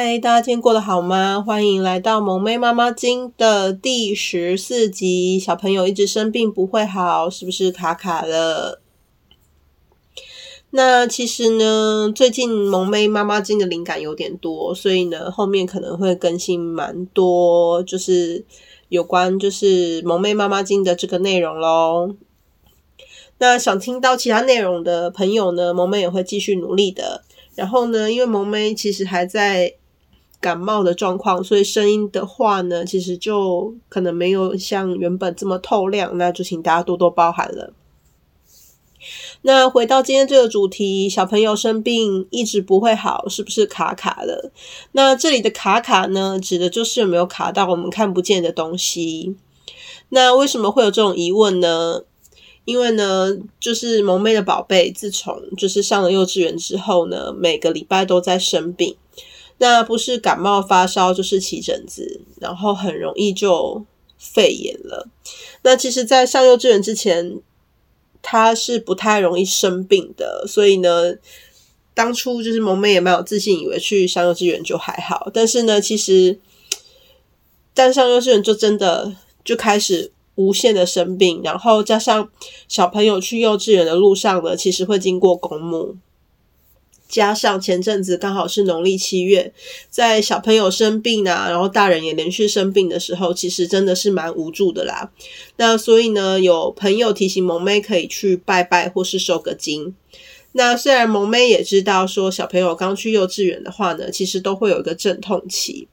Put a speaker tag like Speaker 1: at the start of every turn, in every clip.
Speaker 1: 嗨，大家今天过得好吗？欢迎来到萌妹妈妈经的第十四集。小朋友一直生病不会好，是不是卡卡了？那其实呢，最近萌妹妈妈经的灵感有点多，所以呢，后面可能会更新蛮多，就是有关就是萌妹妈妈经的这个内容咯。那想听到其他内容的朋友呢，萌妹也会继续努力的。然后呢，因为萌妹其实还在感冒的状况，所以声音的话呢，其实就可能没有像原本这么透亮，那就请大家多多包涵了。那回到今天这个主题，小朋友生病一直不会好，是不是卡卡的？那这里的卡卡呢，指的就是有没有卡到我们看不见的东西。那为什么会有这种疑问呢？因为呢，就是萌妹的宝贝，自从就是上了幼稚园之后呢，每个礼拜都在生病。那不是感冒发烧，就是起疹子，然后很容易就肺炎了。那其实，在上幼稚园之前，他是不太容易生病的。所以呢，当初就是萌妹也蛮有自信，以为去上幼稚园就还好。但是呢，其实，但上幼稚园就真的就开始。无限的生病，然后加上小朋友去幼稚园的路上呢，其实会经过公墓，加上前阵子刚好是农历七月，在小朋友生病啊，然后大人也连续生病的时候，其实真的是蛮无助的啦。那所以呢，有朋友提醒萌妹可以去拜拜或是收个金。那虽然萌妹也知道说小朋友刚去幼稚园的话呢，其实都会有一个阵痛期，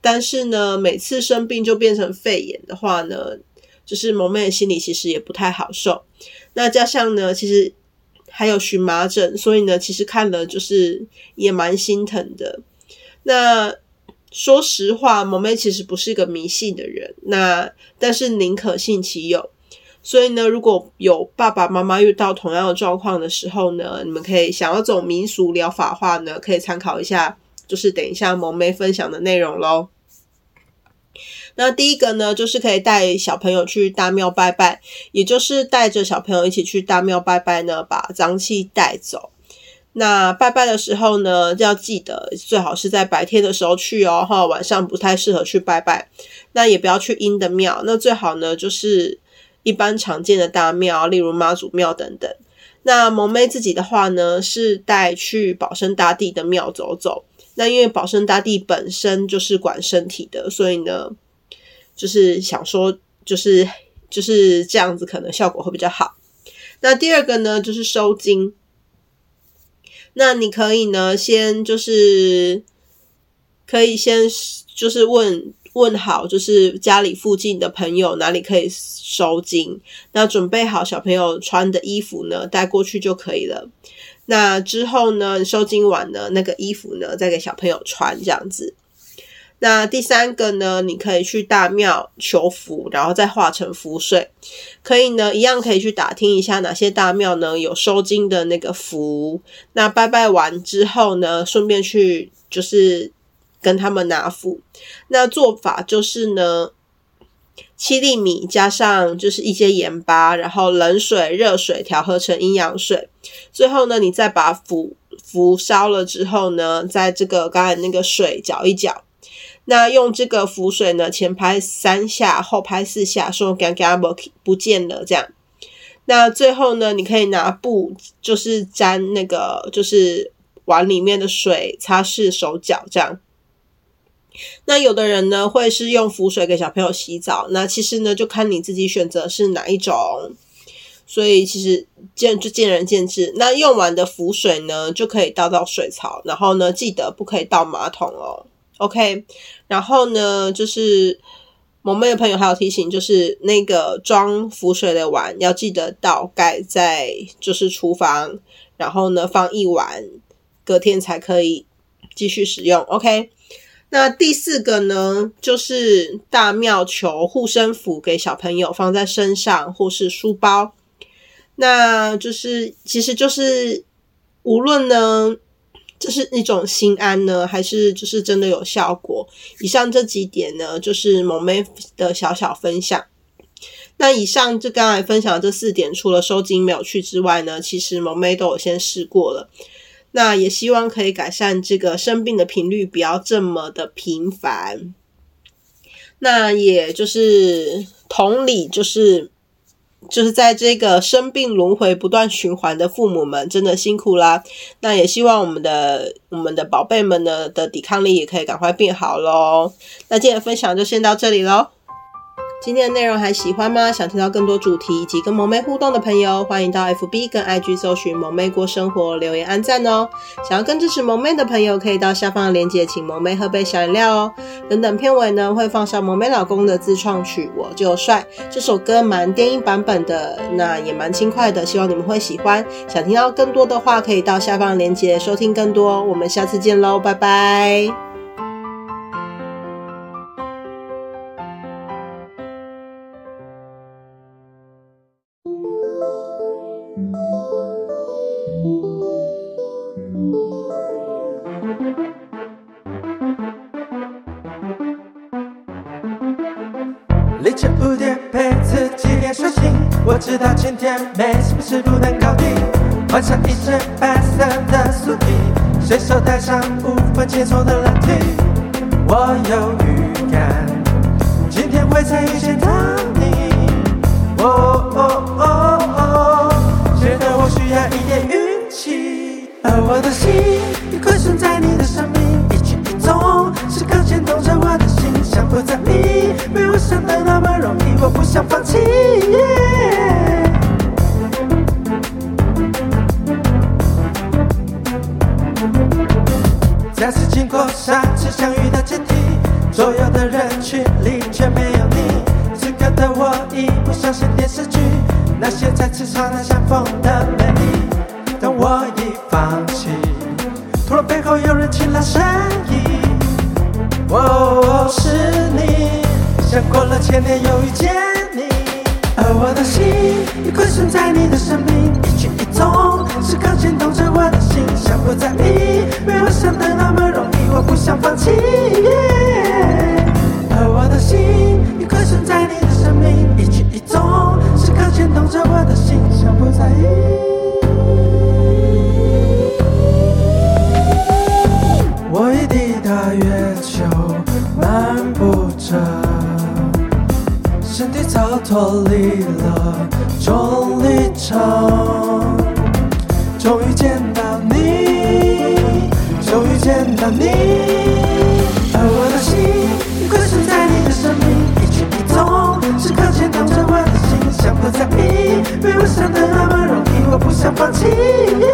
Speaker 1: 但是呢，每次生病就变成肺炎的话呢，就是萌妹的心里其实也不太好受，那加上呢，其实还有荨麻疹，所以呢，其实看了就是也蛮心疼的。那说实话，萌妹其实不是一个迷信的人，那但是宁可信其有。所以呢，如果有爸爸妈妈遇到同样的状况的时候呢，你们可以想要走民俗疗法的话呢，可以参考一下，就是等一下萌妹分享的内容喽。那第一个呢，就是可以带小朋友去大庙拜拜，也就是带着小朋友一起去大庙拜拜呢，把脏气带走。那拜拜的时候呢，要记得最好是在白天的时候去哦，哈，晚上不太适合去拜拜。那也不要去阴的庙，那最好呢就是一般常见的大庙，例如妈祖庙等等。那萌妹自己的话呢，是带去保生大帝的庙走走。那因为保生大帝本身就是管身体的，所以呢。就是想说，就是就是这样子，可能效果会比较好。那第二个呢，就是收金。那你可以呢，先就是可以先就是问问好，就是家里附近的朋友哪里可以收金，那准备好小朋友穿的衣服呢，带过去就可以了。那之后呢，收金完呢，那个衣服呢，再给小朋友穿，这样子。那第三个呢，你可以去大庙求符，然后再化成符水。可以呢，一样可以去打听一下哪些大庙呢有收金的那个符。那拜拜完之后呢，顺便去就是跟他们拿符。那做法就是呢，七粒米加上就是一些盐巴，然后冷水、热水调和成阴阳水。最后呢，你再把符符烧了之后呢，在这个刚才那个水搅一搅。那用这个浮水呢，前拍三下，后拍四下，说刚刚不不见了这样。那最后呢，你可以拿布，就是沾那个，就是碗里面的水，擦拭手脚这样。那有的人呢，会是用浮水给小朋友洗澡，那其实呢，就看你自己选择是哪一种。所以其实见就见仁见智。那用完的浮水呢，就可以倒到水槽，然后呢，记得不可以倒马桶哦。OK，然后呢，就是萌妹的朋友还有提醒，就是那个装浮水的碗要记得倒盖在就是厨房，然后呢放一晚，隔天才可以继续使用。OK，那第四个呢，就是大妙球护身符给小朋友放在身上或是书包，那就是其实就是无论呢。这是一种心安呢，还是就是真的有效果？以上这几点呢，就是萌妹的小小分享。那以上就刚才分享的这四点，除了收惊没有去之外呢，其实萌妹都有先试过了。那也希望可以改善这个生病的频率，不要这么的频繁。那也就是同理，就是。就是在这个生病轮回不断循环的父母们，真的辛苦啦。那也希望我们的我们的宝贝们呢的抵抗力也可以赶快变好喽。那今天的分享就先到这里喽。今天的内容还喜欢吗？想听到更多主题以及跟萌妹互动的朋友，欢迎到 FB 跟 IG 搜寻萌妹过生活，留言按赞哦。想要更支持萌妹的朋友，可以到下方的链接请萌妹喝杯小饮料哦。等等片尾呢会放上萌妹老公的自创曲《我就帅》，这首歌蛮电音版本的，那也蛮轻快的，希望你们会喜欢。想听到更多的话，可以到下方的链接收听更多。我们下次见喽，拜拜。
Speaker 2: 凌晨五点陪自己练睡醒，我知道今天没什么事不能搞定。换上一身白色的素 T，随手带上无分节奏的蓝 T。我有预感，今天会再遇见到你。哦哦哦，而我的心已困损在你的生命，一举一动时刻牵动着我的心，想不在意，没我想的那么容易。我不想放弃。再次经过上次相遇的阶梯，左右的人群里却没有你。此刻的我已不相信电视剧，那些在磁场那相逢的美丽，但我已放弃。突然背后有人轻拉声音，哦，是你。像过了千年又遇见你，而我的心已困损在你的生命，一举一动时刻牵动着我的心，想不在意，没我想的那么容易，我不想放弃。而我的心已困损在你的生命，一举一动时刻牵动着我的心，想不在意。脱离了重力场，终于见到你，终于见到你，而我的心困损在你的生命，一举一动时刻牵动着我的心，想不在意，没我想的那么容易，我不想放弃。